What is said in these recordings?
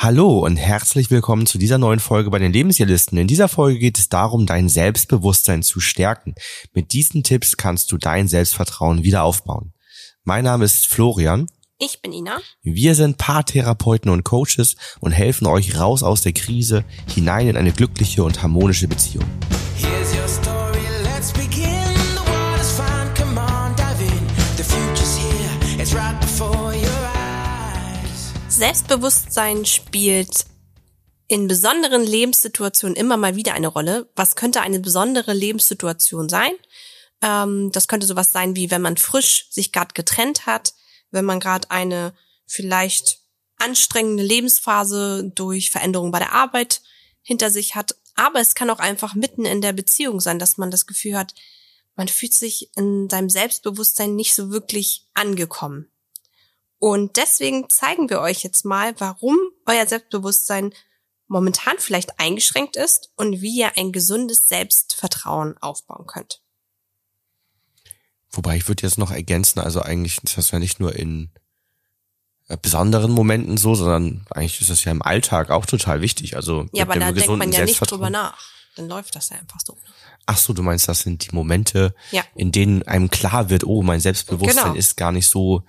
Hallo und herzlich willkommen zu dieser neuen Folge bei den Lebensjahrlisten. In dieser Folge geht es darum, dein Selbstbewusstsein zu stärken. Mit diesen Tipps kannst du dein Selbstvertrauen wieder aufbauen. Mein Name ist Florian. Ich bin Ina. Wir sind Paartherapeuten und Coaches und helfen euch raus aus der Krise hinein in eine glückliche und harmonische Beziehung. Here's Selbstbewusstsein spielt in besonderen Lebenssituationen immer mal wieder eine Rolle. Was könnte eine besondere Lebenssituation sein? Ähm, das könnte sowas sein, wie wenn man frisch sich gerade getrennt hat, wenn man gerade eine vielleicht anstrengende Lebensphase durch Veränderungen bei der Arbeit hinter sich hat. Aber es kann auch einfach mitten in der Beziehung sein, dass man das Gefühl hat, man fühlt sich in seinem Selbstbewusstsein nicht so wirklich angekommen. Und deswegen zeigen wir euch jetzt mal, warum euer Selbstbewusstsein momentan vielleicht eingeschränkt ist und wie ihr ein gesundes Selbstvertrauen aufbauen könnt. Wobei ich würde jetzt noch ergänzen, also eigentlich ist das ja nicht nur in äh, besonderen Momenten so, sondern eigentlich ist das ja im Alltag auch total wichtig. Also Ja, aber da denkt man ja nicht drüber nach. Dann läuft das ja einfach so. Ach so, du meinst, das sind die Momente, Ja. in denen einem klar wird, oh, mein Selbstbewusstsein Genau. ist gar nicht so,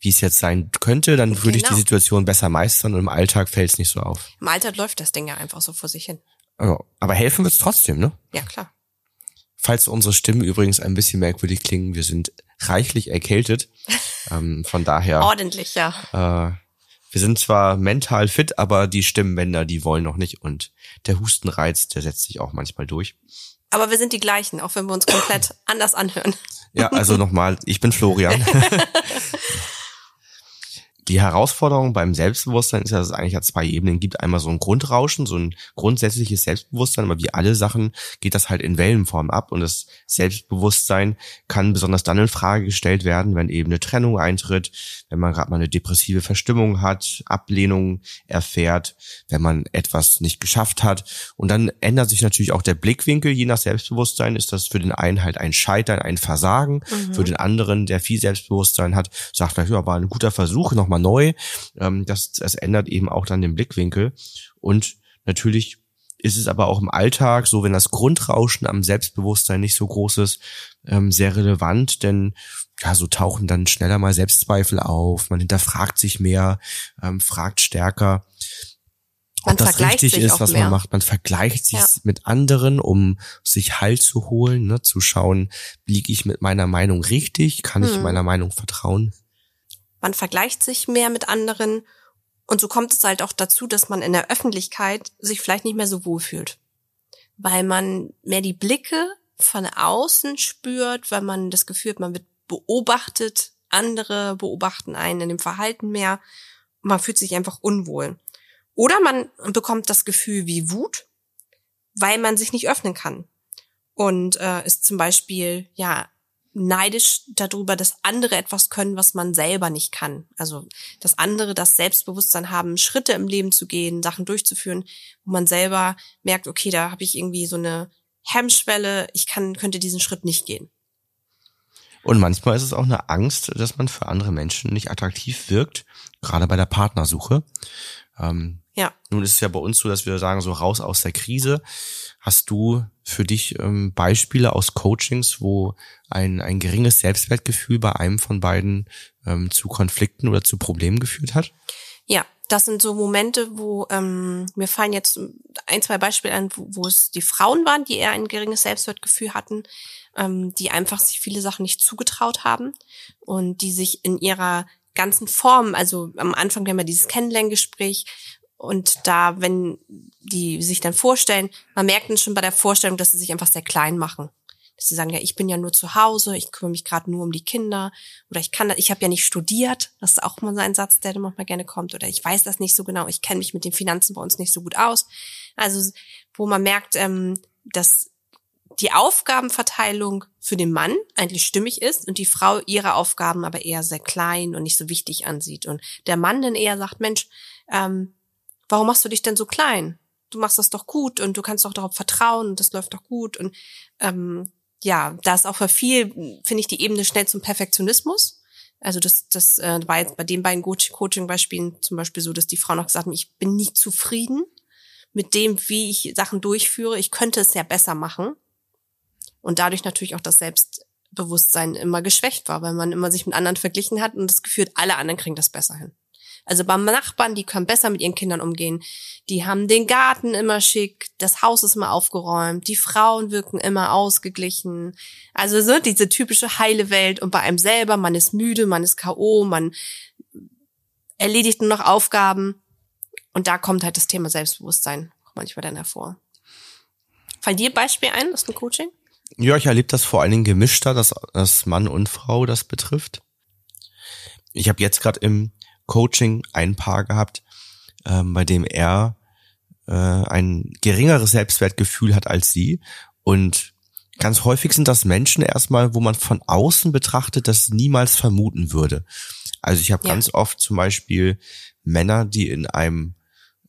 wie es jetzt sein könnte. Dann würde ich die Genau. Situation besser meistern und im Alltag fällt es nicht so auf. Im Alter läuft das Ding ja einfach so vor sich hin. Ja, aber helfen wird's trotzdem, ne? Ja, klar. Falls unsere Stimmen übrigens ein bisschen merkwürdig klingen, wir sind reichlich erkältet. ähm, von daher, Ordentlich, ja. äh, wir sind zwar mental fit, aber die Stimmbänder, die wollen noch nicht. Und der Hustenreiz, der setzt sich auch manchmal durch. Aber wir sind die gleichen, auch wenn wir uns komplett anders anhören. Ja, also nochmal, ich bin Florian. Die Herausforderung beim Selbstbewusstsein ist ja, dass es eigentlich ja zwei Ebenen gibt. Einmal so ein Grundrauschen, so ein grundsätzliches Selbstbewusstsein, aber wie alle Sachen geht das halt in Wellenform ab. Und das Selbstbewusstsein kann besonders dann in Frage gestellt werden, wenn eben eine Trennung eintritt, wenn man gerade mal eine depressive Verstimmung hat, Ablehnung erfährt, wenn man etwas nicht geschafft hat. Und dann ändert sich natürlich auch der Blickwinkel, je nach Selbstbewusstsein ist das für den einen halt ein Scheitern, ein Versagen, für den anderen, der viel Selbstbewusstsein hat, sagt vielleicht, ja, war ein guter Versuch, nochmal neu. Ähm, das, das ändert eben auch dann den Blickwinkel. Und natürlich ist es aber auch im Alltag so, wenn das Grundrauschen am Selbstbewusstsein nicht so groß ist, ähm, sehr relevant, denn ja, so tauchen dann schneller mal Selbstzweifel auf, man hinterfragt sich mehr, ähm, fragt stärker, Man ob das vergleicht richtig ist, was mehr. man macht. Man vergleicht sich Ja. mit anderen, um sich Halt zu holen, ne, zu schauen, liege ich mit meiner Meinung richtig, kann ich Hm. meiner Meinung vertrauen. Man vergleicht sich mehr mit anderen und so kommt es halt auch dazu, dass man in der Öffentlichkeit sich vielleicht nicht mehr so wohl fühlt. Weil man mehr die Blicke von außen spürt, weil man das Gefühl hat, man wird beobachtet, andere beobachten einen in dem Verhalten mehr. Man fühlt sich einfach unwohl. Oder man bekommt das Gefühl wie Wut, weil man sich nicht öffnen kann. Und äh, ist zum Beispiel, ja, neidisch darüber, dass andere etwas können, was man selber nicht kann. Also, dass andere das Selbstbewusstsein haben, Schritte im Leben zu gehen, Sachen durchzuführen, wo man selber merkt, okay, da habe ich irgendwie so eine Hemmschwelle, ich kann, könnte diesen Schritt nicht gehen. Und manchmal ist es auch eine Angst, dass man für andere Menschen nicht attraktiv wirkt, gerade bei der Partnersuche. Ähm, Ja. Nun ist es ja bei uns so, dass wir sagen, so raus aus der Krise. Hast du für dich ähm, Beispiele aus Coachings, wo ein, ein geringes Selbstwertgefühl bei einem von beiden ähm, zu Konflikten oder zu Problemen geführt hat? Ja, das sind so Momente, wo ähm, mir fallen jetzt ein, zwei Beispiele an, wo, wo es die Frauen waren, die eher ein geringes Selbstwertgefühl hatten, ähm, die einfach sich viele Sachen nicht zugetraut haben und die sich in ihrer ganzen Form, also am Anfang haben wir dieses Kennenlerngespräch und da, wenn die sich dann vorstellen, man merkt dann schon bei der Vorstellung, dass sie sich einfach sehr klein machen. Dass sie sagen, ja, ich bin ja nur zu Hause, ich kümmere mich gerade nur um die Kinder oder ich kann, ich habe ja nicht studiert. Das ist auch mal so ein Satz, der dann manchmal gerne kommt. Oder ich weiß das nicht so genau, ich kenne mich mit den Finanzen bei uns nicht so gut aus. Also wo man merkt, ähm, dass die Aufgabenverteilung für den Mann eigentlich stimmig ist und die Frau ihre Aufgaben aber eher sehr klein und nicht so wichtig ansieht. Und der Mann dann eher sagt, Mensch, ähm, warum machst du dich denn so klein? Du machst das doch gut und du kannst doch darauf vertrauen und das läuft doch gut. Und ähm, ja, da ist auch für viel, finde ich, die Ebene schnell zum Perfektionismus. Also das, das äh, war jetzt bei den beiden Coach- Coaching-Beispielen zum Beispiel so, dass die Frauen auch gesagt haben, ich bin nicht zufrieden mit dem, wie ich Sachen durchführe. Ich könnte es ja besser machen. Und dadurch natürlich auch das Selbstbewusstsein immer geschwächt war, weil man immer sich mit anderen verglichen hat und das Gefühl, hat, alle anderen kriegen das besser hin. Also beim Nachbarn, die können besser mit ihren Kindern umgehen. Die haben den Garten immer schick, das Haus ist immer aufgeräumt, die Frauen wirken immer ausgeglichen. Also so diese typische heile Welt und bei einem selber, man ist müde, man ist K.O., man erledigt nur noch Aufgaben. Und da kommt halt das Thema Selbstbewusstsein manchmal dann hervor. Fallen dir Beispiel ein aus dem Coaching? Ja, ich erlebe das vor allen Dingen gemischter, dass, dass Mann und Frau das betrifft. Ich habe jetzt gerade im Coaching ein Paar gehabt, ähm, bei dem er äh, ein geringeres Selbstwertgefühl hat als sie. Und ganz häufig sind das Menschen erstmal, wo man von außen betrachtet, das niemals vermuten würde. Also ich habe Ja. ganz oft zum Beispiel Männer, die in einem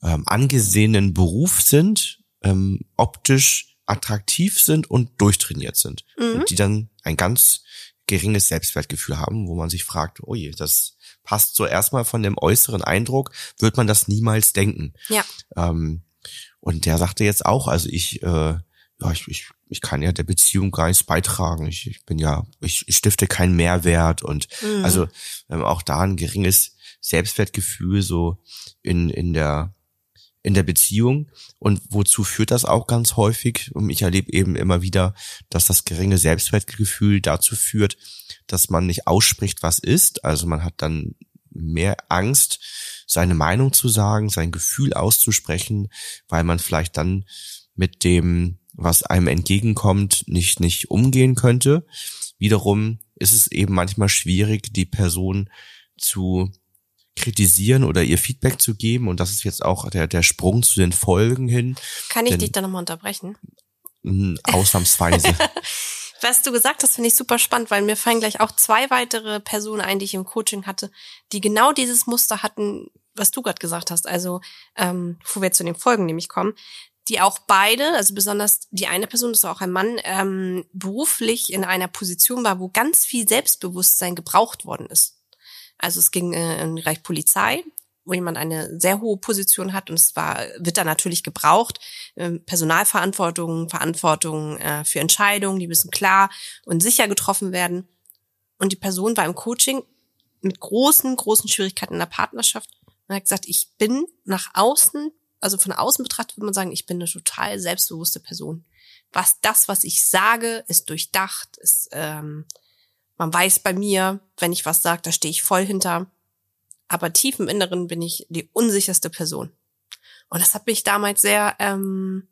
ähm, angesehenen Beruf sind, ähm, optisch attraktiv sind und durchtrainiert sind. Mhm. Und die dann ein ganz geringes Selbstwertgefühl haben, wo man sich fragt, oh je, das passt so erstmal von dem äußeren Eindruck, wird man das niemals denken. Ja. Ähm, und der sagte jetzt auch, also ich, äh, ja, ich, ich, ich kann ja der Beziehung gar nichts beitragen. Ich, ich bin ja, ich, ich stifte keinen Mehrwert und Mhm. also ähm, auch da ein geringes Selbstwertgefühl so in, in der in der Beziehung und wozu führt das auch ganz häufig? Und ich erlebe eben immer wieder, dass das geringe Selbstwertgefühl dazu führt, dass man nicht ausspricht, was ist. Also man hat dann mehr Angst, seine Meinung zu sagen, sein Gefühl auszusprechen, weil man vielleicht dann mit dem, was einem entgegenkommt, nicht, nicht umgehen könnte. Wiederum ist es eben manchmal schwierig, die Person zu kritisieren oder ihr Feedback zu geben. Und das ist jetzt auch der, der Sprung zu den Folgen hin. Kann ich Denn- dich da nochmal unterbrechen? Mm, Ausnahmsweise. Was du gesagt hast, finde ich super spannend, weil mir fallen gleich auch zwei weitere Personen ein, die ich im Coaching hatte, die genau dieses Muster hatten, was du gerade gesagt hast. Also, ähm, bevor wir zu den Folgen nämlich kommen, die auch beide, also besonders die eine Person, das war auch ein Mann, ähm, beruflich in einer Position war, wo ganz viel Selbstbewusstsein gebraucht worden ist. Also es ging äh, im Bereich Polizei, wo jemand eine sehr hohe Position hat und es war, wird da natürlich gebraucht. Ähm, Personalverantwortung, Verantwortung äh, für Entscheidungen, die müssen klar und sicher getroffen werden. Und die Person war im Coaching mit großen, großen Schwierigkeiten in der Partnerschaft und hat gesagt, ich bin nach außen, also von außen betrachtet würde man sagen, ich bin eine total selbstbewusste Person. Was das, was ich sage, ist durchdacht, ist, ähm, man weiß bei mir, wenn ich was sage, da stehe ich voll hinter. Aber tief im Inneren bin ich die unsicherste Person. Und das hat mich damals sehr ähm,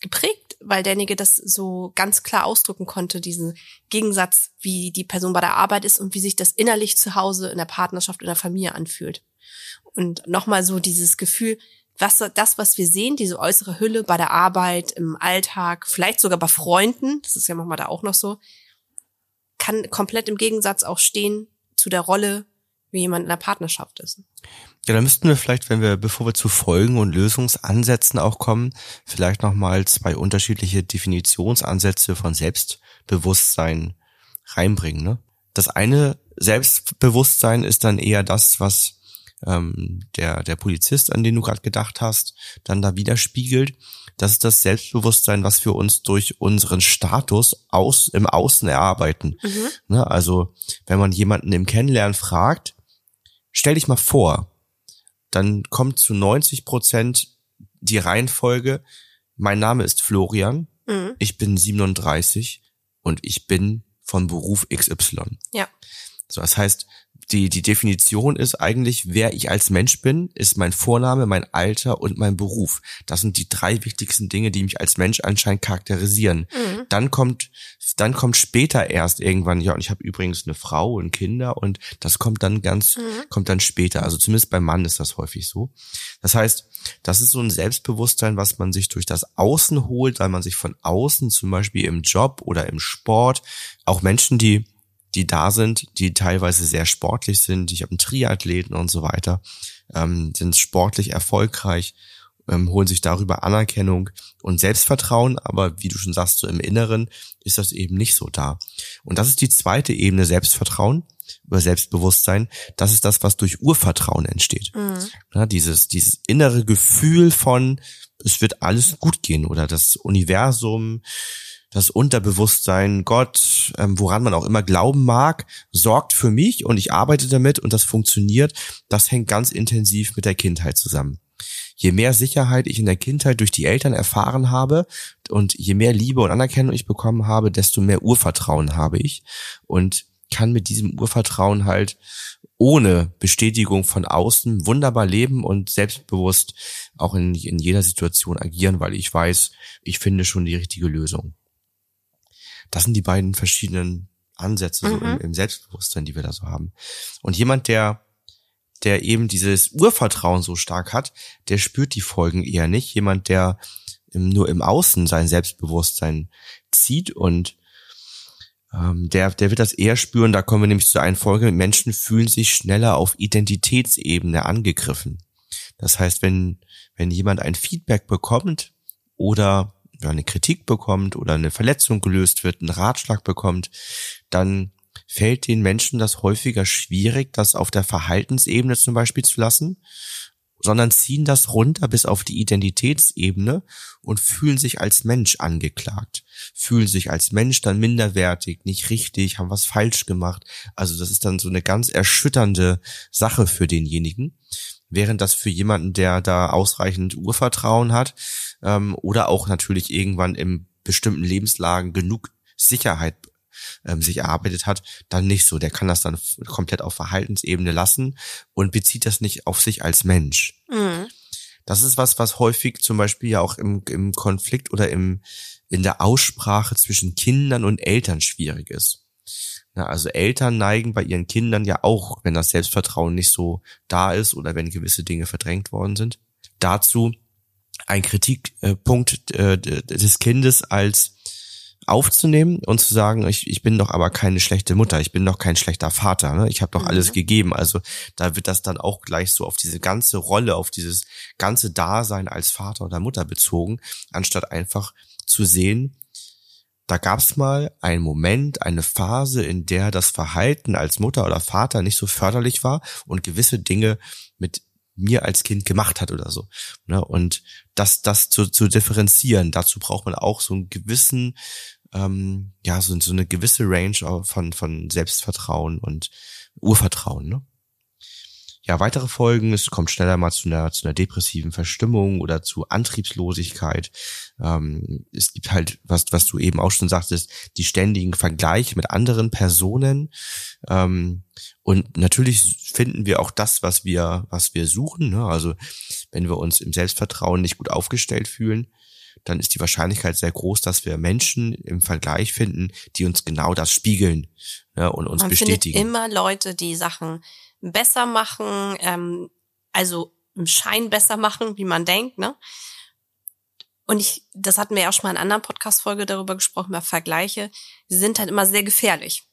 geprägt, weil derjenige das so ganz klar ausdrücken konnte, diesen Gegensatz, wie die Person bei der Arbeit ist und wie sich das innerlich zu Hause in der Partnerschaft, in der Familie anfühlt. Und nochmal so dieses Gefühl, was das, was wir sehen, diese äußere Hülle bei der Arbeit, im Alltag, vielleicht sogar bei Freunden, das ist ja manchmal da auch noch so, kann komplett im Gegensatz auch stehen zu der Rolle, wie jemand in der Partnerschaft ist. Ja, dann müssten wir vielleicht, wenn wir, bevor wir zu Folgen und Lösungsansätzen auch kommen, vielleicht nochmal zwei unterschiedliche Definitionsansätze von Selbstbewusstsein reinbringen. Ne? Das eine Selbstbewusstsein ist dann eher das, was ähm, der, der Polizist, an den du gerade gedacht hast, dann da widerspiegelt. Das ist das Selbstbewusstsein, was wir uns durch unseren Status aus, im Außen erarbeiten. Ne? Also, wenn man jemanden im Kennenlernen fragt, stell dich mal vor, dann kommt zu 90 Prozent die Reihenfolge, mein Name ist Florian, Mhm. ich bin 37 und ich bin von Beruf XY. Ja. So, das heißt, die, die Definition ist eigentlich, wer ich als Mensch bin, ist mein Vorname, mein Alter und mein Beruf. Das sind die drei wichtigsten Dinge, die mich als Mensch anscheinend charakterisieren. Mhm. Dann kommt, dann kommt später erst irgendwann, ja, und ich habe übrigens eine Frau und Kinder und das kommt dann ganz, Mhm. kommt dann später. Also zumindest beim Mann ist das häufig so. Das heißt, das ist so ein Selbstbewusstsein, was man sich durch das Außen holt, weil man sich von außen, zum Beispiel im Job oder im Sport, auch Menschen, die die da sind, die teilweise sehr sportlich sind. Ich habe einen Triathleten und so weiter, ähm, sind sportlich erfolgreich, ähm, holen sich darüber Anerkennung und Selbstvertrauen, aber wie du schon sagst, so im Inneren ist das eben nicht so da. Und das ist die zweite Ebene Selbstvertrauen über Selbstbewusstsein. Das ist das, was durch Urvertrauen entsteht. Mhm. Ja, dieses, dieses innere Gefühl von, es wird alles gut gehen oder das Universum, das Unterbewusstsein, Gott, ähm, woran man auch immer glauben mag, sorgt für mich und ich arbeite damit und das funktioniert. Das hängt ganz intensiv mit der Kindheit zusammen. Je mehr Sicherheit ich in der Kindheit durch die Eltern erfahren habe und je mehr Liebe und Anerkennung ich bekommen habe, desto mehr Urvertrauen habe ich und kann mit diesem Urvertrauen halt ohne Bestätigung von außen wunderbar leben und selbstbewusst auch in, in jeder Situation agieren, weil ich weiß, ich finde schon die richtige Lösung. Das sind die beiden verschiedenen Ansätze so Mhm. im, im Selbstbewusstsein, die wir da so haben. Und jemand, der der eben dieses Urvertrauen so stark hat, der spürt die Folgen eher nicht. Jemand, der im, nur im Außen sein Selbstbewusstsein zieht und ähm, der, der wird das eher spüren. Da kommen wir nämlich zu einer Folge. Menschen fühlen sich schneller auf Identitätsebene angegriffen. Das heißt, wenn, wenn jemand ein Feedback bekommt oder ja, eine Kritik bekommt oder eine Verletzung gelöst wird, einen Ratschlag bekommt, dann fällt den Menschen das häufiger schwierig, das auf der Verhaltensebene zum Beispiel zu lassen, sondern ziehen das runter bis auf die Identitätsebene und fühlen sich als Mensch angeklagt, fühlen sich als Mensch dann minderwertig, nicht richtig, haben was falsch gemacht. Also das ist dann so eine ganz erschütternde Sache für denjenigen. Während das für jemanden, der da ausreichend Urvertrauen hat ähm, oder auch natürlich irgendwann in bestimmten Lebenslagen genug Sicherheit ähm, sich erarbeitet hat, dann nicht so. Der kann das dann komplett auf Verhaltensebene lassen und bezieht das nicht auf sich als Mensch. Mhm. Das ist was, was häufig zum Beispiel ja auch im, im Konflikt oder im, in der Aussprache zwischen Kindern und Eltern schwierig ist. Na, also Eltern neigen bei ihren Kindern ja auch, wenn das Selbstvertrauen nicht so da ist oder wenn gewisse Dinge verdrängt worden sind, dazu ein Kritikpunkt äh, des Kindes als aufzunehmen und zu sagen, ich, ich bin doch aber keine schlechte Mutter, ich bin doch kein schlechter Vater, ne? ich habe doch Mhm. alles gegeben. Also da wird das dann auch gleich so auf diese ganze Rolle, auf dieses ganze Dasein als Vater oder Mutter bezogen, anstatt einfach zu sehen, da gab's mal einen Moment, eine Phase, in der das Verhalten als Mutter oder Vater nicht so förderlich war und gewisse Dinge mit mir als Kind gemacht hat oder so. Ne? Und das, das zu, zu differenzieren, dazu braucht man auch so einen gewissen, ähm, ja, so, so eine gewisse Range von, von Selbstvertrauen und Urvertrauen. Ne? Ja, weitere Folgen, es kommt schneller mal zu einer, zu einer depressiven Verstimmung oder zu Antriebslosigkeit. Ähm, es gibt halt, was, was du eben auch schon sagtest, die ständigen Vergleiche mit anderen Personen. Ähm, und natürlich finden wir auch das, was wir, was wir suchen. Ne? Also wenn wir uns im Selbstvertrauen nicht gut aufgestellt fühlen, dann ist die Wahrscheinlichkeit sehr groß, dass wir Menschen im Vergleich finden, die uns genau das spiegeln ne? und uns Man bestätigen. findet immer Leute, die Sachen besser machen, ähm, also im Schein besser machen, wie man denkt, ne? Und ich, das hatten wir ja auch schon mal in einer anderen Podcast-Folge darüber gesprochen, über Vergleiche. Sie sind halt immer sehr gefährlich.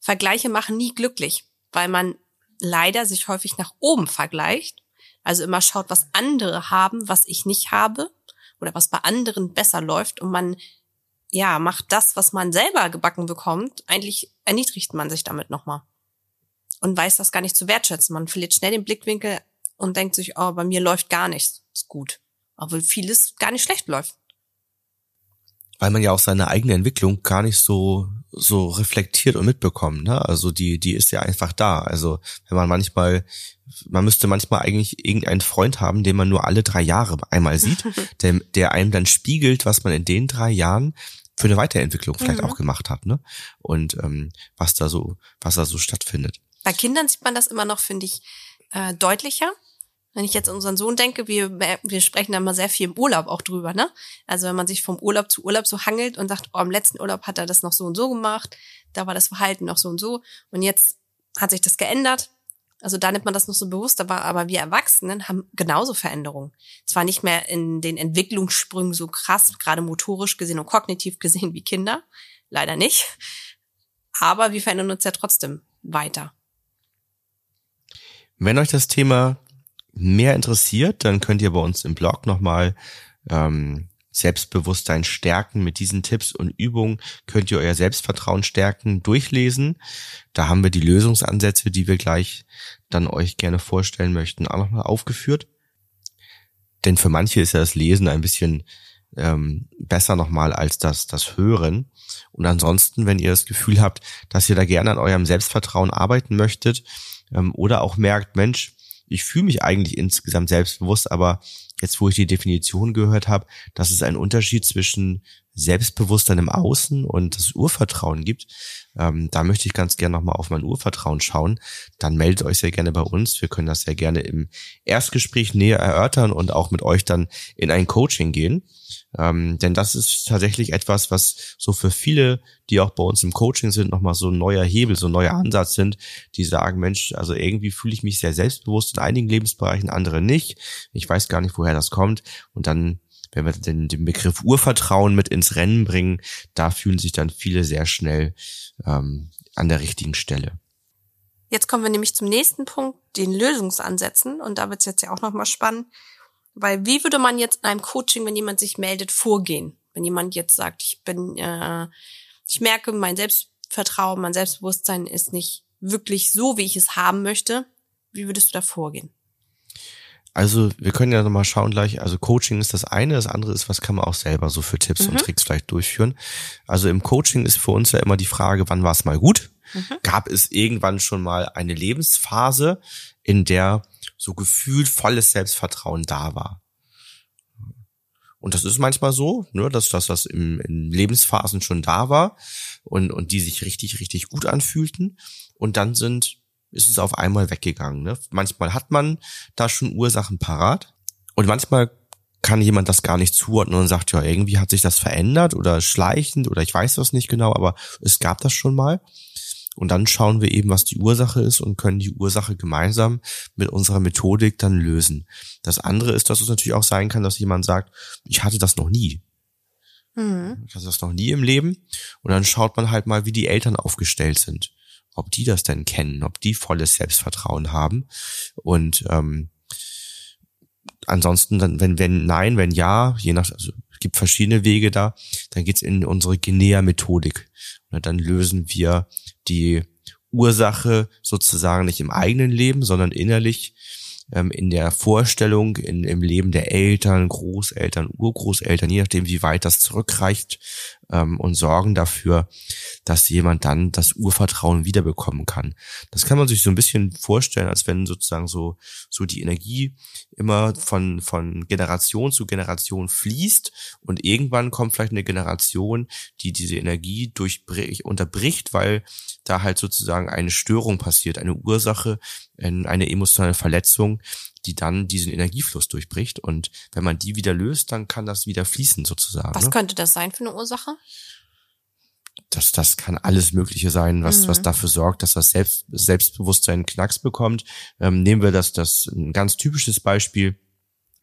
Vergleiche machen nie glücklich, weil man leider sich häufig nach oben vergleicht. Also immer schaut, was andere haben, was ich nicht habe oder was bei anderen besser läuft und man ja, macht das, was man selber gebacken bekommt, eigentlich erniedrigt man sich damit nochmal. Und weiß das gar nicht zu wertschätzen. Man verliert schnell den Blickwinkel und denkt sich, oh, bei mir läuft gar nichts ist gut. Obwohl vieles gar nicht schlecht läuft. weil man ja auch seine eigene Entwicklung gar nicht so so reflektiert und mitbekommt. Ne? Also die die ist ja einfach da. Also wenn man manchmal man müsste manchmal eigentlich irgendeinen Freund haben, den man nur alle drei Jahre einmal sieht, der, der einem dann spiegelt, was man in den drei Jahren für eine Weiterentwicklung vielleicht Mhm. auch gemacht hat, ne? Und ähm, was da so, was da so stattfindet. Bei Kindern sieht man das immer noch, finde ich, äh, deutlicher. Wenn ich jetzt an unseren Sohn denke, wir, wir sprechen da immer sehr viel im Urlaub auch drüber, ne? Also wenn man sich vom Urlaub zu Urlaub so hangelt und sagt, oh, im letzten Urlaub hat er das noch so und so gemacht, da war das Verhalten noch so und so und jetzt hat sich das geändert. Also da nimmt man das noch so bewusst, aber, aber wir Erwachsenen haben genauso Veränderungen. Zwar nicht mehr in den Entwicklungssprüngen so krass, gerade motorisch gesehen und kognitiv gesehen wie Kinder, leider nicht. Aber wir verändern uns ja trotzdem weiter. Wenn euch das Thema mehr interessiert, dann könnt ihr bei uns im Blog nochmal ähm, Selbstbewusstsein stärken. Mit diesen Tipps und Übungen könnt ihr euer Selbstvertrauen stärken, durchlesen. Da haben wir die Lösungsansätze, die wir gleich dann euch gerne vorstellen möchten, auch nochmal aufgeführt. Denn für manche ist ja das Lesen ein bisschen ähm, besser nochmal als das, das Hören. Und ansonsten, wenn ihr das Gefühl habt, dass ihr da gerne an eurem Selbstvertrauen arbeiten möchtet ähm, oder auch merkt, Mensch, ich fühle mich eigentlich insgesamt selbstbewusst, aber jetzt, wo ich die Definition gehört habe, dass es einen Unterschied zwischen Selbstbewusstsein im Außen und das Urvertrauen gibt, ähm, da möchte ich ganz gerne nochmal auf mein Urvertrauen schauen. Dann meldet euch sehr gerne bei uns. Wir können das sehr gerne im Erstgespräch näher erörtern und auch mit euch dann in ein Coaching gehen. Ähm, denn das ist tatsächlich etwas, was so für viele, die auch bei uns im Coaching sind, nochmal so ein neuer Hebel, so ein neuer Ansatz sind, die sagen, Mensch, also irgendwie fühle ich mich sehr selbstbewusst in einigen Lebensbereichen, andere nicht. Ich weiß gar nicht, woher das kommt. Und dann wenn wir den, den Begriff Urvertrauen mit ins Rennen bringen, da fühlen sich dann viele sehr schnell ähm, an der richtigen Stelle. Jetzt kommen wir nämlich zum nächsten Punkt, den Lösungsansätzen. Und da wird es jetzt ja auch nochmal spannend. Weil wie würde man jetzt in einem Coaching, wenn jemand sich meldet, vorgehen? Wenn jemand jetzt sagt, ich bin, äh, ich merke, mein Selbstvertrauen, mein Selbstbewusstsein ist nicht wirklich so, wie ich es haben möchte. Wie würdest du da vorgehen? Also wir können ja nochmal schauen gleich, also Coaching ist das eine, das andere ist, was kann man auch selber so für Tipps mhm. und Tricks vielleicht durchführen. Also im Coaching ist für uns ja immer die Frage, wann war es mal gut? Mhm. Gab es irgendwann schon mal eine Lebensphase, in der so gefühlt volles Selbstvertrauen da war? Und das ist manchmal so, ne, dass, dass das im, in Lebensphasen schon da war und, und die sich richtig, richtig gut anfühlten. Und dann sind ist es auf einmal weggegangen. Ne? Manchmal hat man da schon Ursachen parat und manchmal kann jemand das gar nicht zuordnen und sagt, ja, irgendwie hat sich das verändert oder schleichend oder ich weiß das nicht genau, aber es gab das schon mal. Und dann schauen wir eben, was die Ursache ist und können die Ursache gemeinsam mit unserer Methodik dann lösen. Das andere ist, dass es natürlich auch sein kann, dass jemand sagt, ich hatte das noch nie. Mhm. Ich hatte das noch nie im Leben. Und dann schaut man halt mal, wie die Eltern aufgestellt sind ob die das denn kennen, ob die volles Selbstvertrauen haben. Und ähm, ansonsten dann, wenn, wenn nein, wenn ja, je nach, also es gibt verschiedene Wege da, dann geht's in unsere Genea-Methodik. Und dann lösen wir die Ursache sozusagen nicht im eigenen Leben, sondern innerlich ähm, in der Vorstellung, in, im Leben der Eltern, Großeltern, Urgroßeltern, je nachdem, wie weit das zurückreicht, ähm, und sorgen dafür, dass jemand dann das Urvertrauen wiederbekommen kann. Das kann man sich so ein bisschen vorstellen, als wenn sozusagen so, so die Energie immer von, von Generation zu Generation fließt und irgendwann kommt vielleicht eine Generation, die diese Energie durchbricht, unterbricht, weil da halt sozusagen eine Störung passiert, eine Ursache, eine emotionale Verletzung, die dann diesen Energiefluss durchbricht. Und wenn man die wieder löst, dann kann das wieder fließen sozusagen. Was ne? könnte das sein für eine Ursache? Das, das kann alles Mögliche sein, was, mhm. was dafür sorgt, dass das Selbst, Selbstbewusstsein Knacks bekommt. Ähm, nehmen wir das, das ein ganz typisches Beispiel.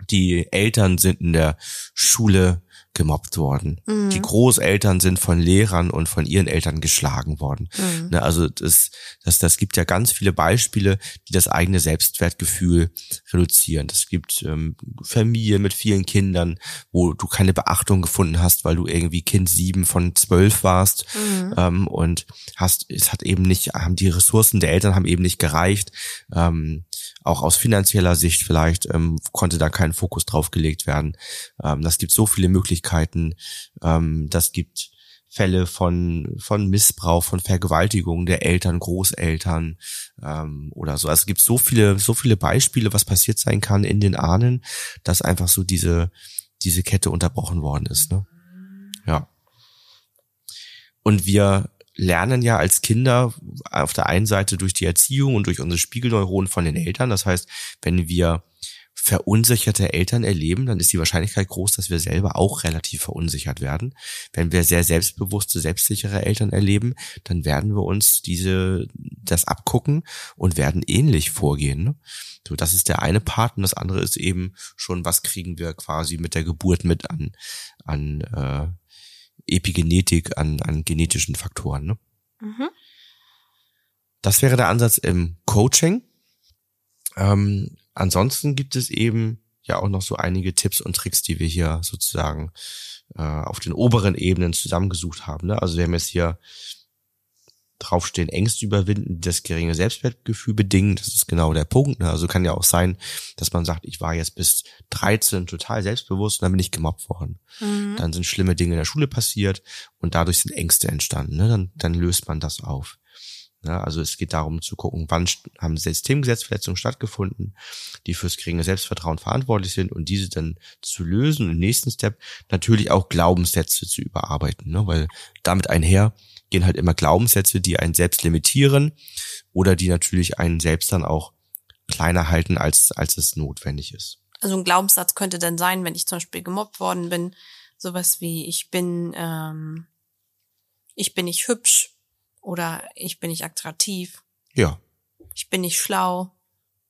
Die Eltern sind in der Schule gemobbt worden. Mhm. Die Großeltern sind von Lehrern und von ihren Eltern geschlagen worden. Mhm. Ne, also das, das, das gibt ja ganz viele Beispiele, die das eigene Selbstwertgefühl reduzieren. Es gibt ähm, Familien mit vielen Kindern, wo du keine Beachtung gefunden hast, weil du irgendwie Kind sieben von zwölf warst mhm. ähm, und hast, es hat eben nicht, haben die Ressourcen der Eltern haben eben nicht gereicht. Ähm, auch aus finanzieller Sicht vielleicht ähm, konnte da kein Fokus drauf gelegt werden. Ähm, das gibt so viele Möglichkeiten. Ähm, das gibt Fälle von von Missbrauch, von Vergewaltigung der Eltern, Großeltern ähm, oder so. Also es gibt so viele so viele Beispiele, was passiert sein kann in den Ahnen, dass einfach so diese diese Kette unterbrochen worden ist. Ne? Ja. Und wir lernen ja als Kinder auf der einen Seite durch die Erziehung und durch unsere Spiegelneuronen von den Eltern. Das heißt, wenn wir verunsicherte Eltern erleben, dann ist die Wahrscheinlichkeit groß, dass wir selber auch relativ verunsichert werden. Wenn wir sehr selbstbewusste, selbstsichere Eltern erleben, dann werden wir uns diese, das abgucken und werden ähnlich vorgehen. Ne? So, das ist der eine Part und das andere ist eben schon, was kriegen wir quasi mit der Geburt mit an, an äh, Epigenetik, an, an genetischen Faktoren. Ne? Mhm. Das wäre der Ansatz im Coaching. Ähm, ansonsten gibt es eben ja auch noch so einige Tipps und Tricks, die wir hier sozusagen äh, auf den oberen Ebenen zusammengesucht haben. Ne? Also wir haben jetzt hier draufstehen, Ängste überwinden, die das geringe Selbstwertgefühl bedingen. Das ist genau der Punkt. Ne? Also kann ja auch sein, dass man sagt, ich war jetzt bis 13 total selbstbewusst und dann bin ich gemobbt worden. Mhm. Dann sind schlimme Dinge in der Schule passiert und dadurch sind Ängste entstanden. Ne? Dann, dann löst man das auf. Ja, also es geht darum zu gucken, wann haben Systemgesetzverletzungen stattgefunden, die fürs geringe Selbstvertrauen verantwortlich sind und diese dann zu lösen und im nächsten Step natürlich auch Glaubenssätze zu überarbeiten, ne? weil damit einher gehen halt immer Glaubenssätze, die einen selbst limitieren oder die natürlich einen selbst dann auch kleiner halten, als, als es notwendig ist. Also ein Glaubenssatz könnte dann sein, wenn ich zum Beispiel gemobbt worden bin, sowas wie ich bin, ähm, ich bin nicht hübsch oder ich bin nicht attraktiv, Ja, ich bin nicht schlau.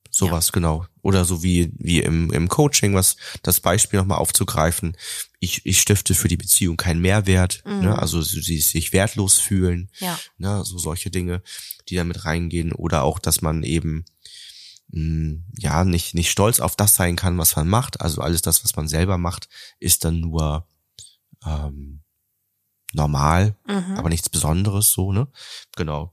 Sowas, genau. Oder so wie, wie im, im Coaching, was das Beispiel nochmal aufzugreifen. Ich, ich stifte für die Beziehung keinen Mehrwert, ne? also sie, sich wertlos fühlen, Ja. ne? so solche Dinge, die da mit reingehen. Oder auch, dass man eben mh, ja nicht, nicht stolz auf das sein kann, was man macht. Also alles das, was man selber macht, ist dann nur ähm, normal, Mhm. aber nichts Besonderes so, ne? Genau.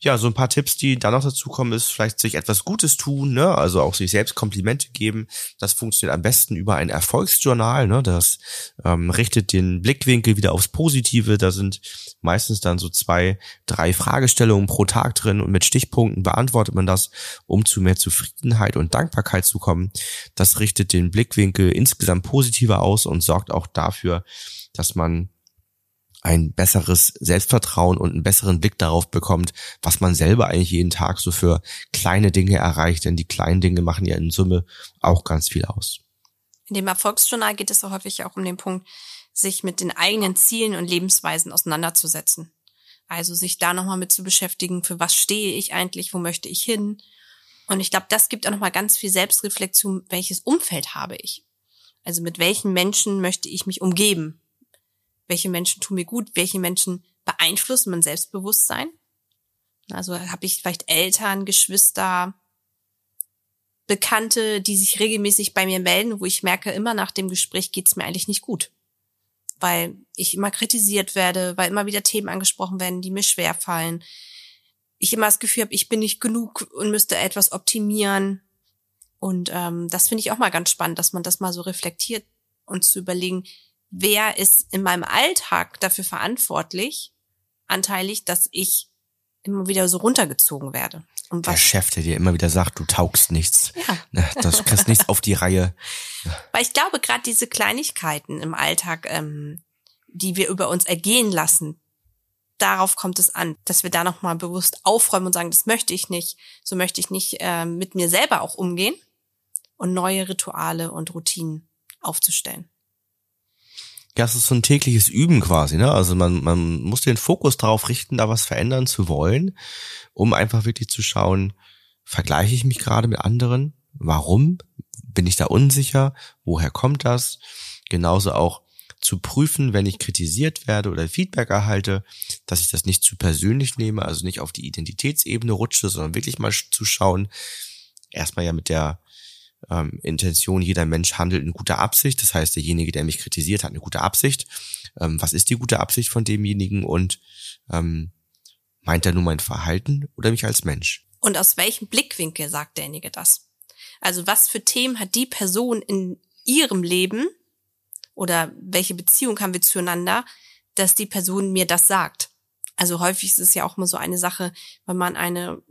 Ja, so ein paar Tipps, die da noch dazu kommen, ist vielleicht sich etwas Gutes tun, ne? Also auch sich selbst Komplimente geben. Das funktioniert am besten über ein Erfolgsjournal, ne? Das ähm, richtet den Blickwinkel wieder aufs Positive. Da sind meistens dann so zwei, drei Fragestellungen pro Tag drin und mit Stichpunkten beantwortet man das, um zu mehr Zufriedenheit und Dankbarkeit zu kommen. Das richtet den Blickwinkel insgesamt positiver aus und sorgt auch dafür, dass man ein besseres Selbstvertrauen und einen besseren Blick darauf bekommt, was man selber eigentlich jeden Tag so für kleine Dinge erreicht, denn die kleinen Dinge machen ja in Summe auch ganz viel aus. In dem Erfolgsjournal geht es so häufig auch um den Punkt, sich mit den eigenen Zielen und Lebensweisen auseinanderzusetzen. Also sich da nochmal mit zu beschäftigen, für was stehe ich eigentlich, wo möchte ich hin. Und ich glaube, das gibt auch nochmal ganz viel Selbstreflexion, welches Umfeld habe ich. Also mit welchen Menschen möchte ich mich umgeben? Welche Menschen tun mir gut? Welche Menschen beeinflussen mein Selbstbewusstsein? Also habe ich vielleicht Eltern, Geschwister, Bekannte, die sich regelmäßig bei mir melden, wo ich merke, immer nach dem Gespräch geht's mir eigentlich nicht gut. Weil ich immer kritisiert werde, weil immer wieder Themen angesprochen werden, die mir schwer fallen. Ich immer das Gefühl habe, ich bin nicht genug und müsste etwas optimieren. Und ähm, das finde ich auch mal ganz spannend, dass man das mal so reflektiert und zu überlegen, wer ist in meinem Alltag dafür verantwortlich, anteilig, dass ich immer wieder so runtergezogen werde. Und Der was Chef, der dir immer wieder sagt, du taugst nichts. Ja. Ne, Das kriegst nichts auf die Reihe. Weil ich glaube, gerade diese Kleinigkeiten im Alltag, ähm, die wir über uns ergehen lassen, darauf kommt es an, dass wir da nochmal bewusst aufräumen und sagen, das möchte ich nicht, so möchte ich nicht ähm, mit mir selber auch umgehen und neue Rituale und Routinen aufzustellen. Ja, es ist so ein tägliches Üben quasi, ne? Also man, man muss den Fokus darauf richten, da was verändern zu wollen, um einfach wirklich zu schauen, vergleiche ich mich gerade mit anderen? Warum? Bin ich da unsicher? Woher kommt das? Genauso auch zu prüfen, wenn ich kritisiert werde oder Feedback erhalte, dass ich das nicht zu persönlich nehme, also nicht auf die Identitätsebene rutsche, sondern wirklich mal zu schauen, erstmal ja mit der ähm, Intention, jeder Mensch handelt in guter Absicht. Das heißt, derjenige, der mich kritisiert, hat eine gute Absicht. Ähm, was ist die gute Absicht von demjenigen und ähm, meint er nur mein Verhalten oder mich als Mensch? Und aus welchem Blickwinkel sagt derjenige das? Also was für Themen hat die Person in ihrem Leben oder welche Beziehung haben wir zueinander, dass die Person mir das sagt? Also häufig ist es ja auch immer so eine Sache, wenn man eine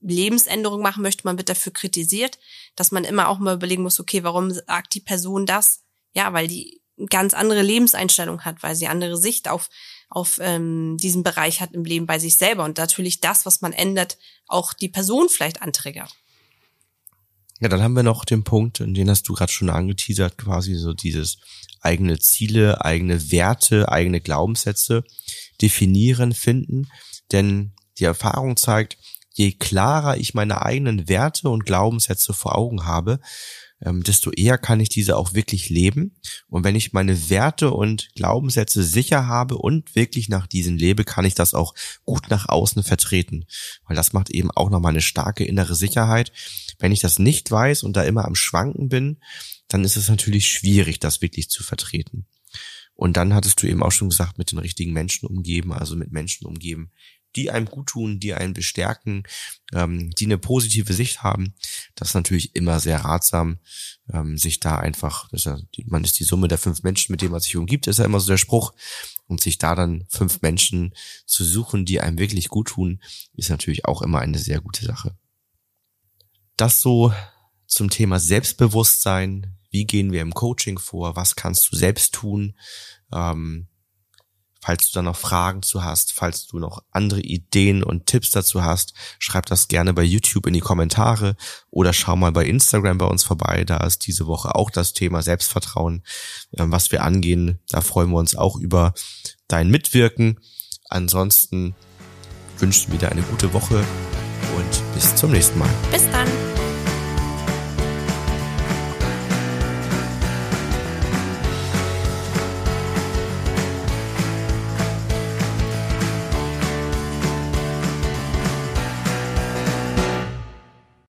Lebensänderung machen möchte, man wird dafür kritisiert, dass man immer auch mal überlegen muss, okay, warum sagt die Person das? Ja, weil die ganz andere Lebenseinstellung hat, weil sie andere Sicht auf auf ähm, diesen Bereich hat im Leben bei sich selber und natürlich das, was man ändert, auch die Person vielleicht antriggert. Ja, dann haben wir noch den Punkt, und den hast du gerade schon angeteasert, quasi so dieses eigene Ziele, eigene Werte, eigene Glaubenssätze definieren, finden. Denn die Erfahrung zeigt, je klarer ich meine eigenen Werte und Glaubenssätze vor Augen habe, ähm, desto eher kann ich diese auch wirklich leben. Und wenn ich meine Werte und Glaubenssätze sicher habe und wirklich nach diesen lebe, kann ich das auch gut nach außen vertreten. Weil das macht eben auch nochmal eine starke innere Sicherheit. Wenn ich das nicht weiß und da immer am Schwanken bin, dann ist es natürlich schwierig, das wirklich zu vertreten. Und dann hattest du eben auch schon gesagt, mit den richtigen Menschen umgeben, also mit Menschen umgeben, die einem gut tun, die einen bestärken, ähm, die eine positive Sicht haben. Das ist natürlich immer sehr ratsam, ähm, sich da einfach, ist ja, man ist die Summe der fünf Menschen, mit denen man sich umgibt, ist ja immer so der Spruch. Und sich da dann fünf Menschen zu suchen, die einem wirklich gut tun, ist natürlich auch immer eine sehr gute Sache. Das so zum Thema Selbstbewusstsein. Wie gehen wir im Coaching vor? Was kannst du selbst tun? Ähm, Falls du da noch Fragen zu hast, falls du noch andere Ideen und Tipps dazu hast, schreib das gerne bei YouTube in die Kommentare oder schau mal bei Instagram bei uns vorbei. Da ist diese Woche auch das Thema Selbstvertrauen, ähm, was wir angehen. Da freuen wir uns auch über dein Mitwirken. Ansonsten wünschen wir dir eine gute Woche und bis zum nächsten Mal. Bis dann.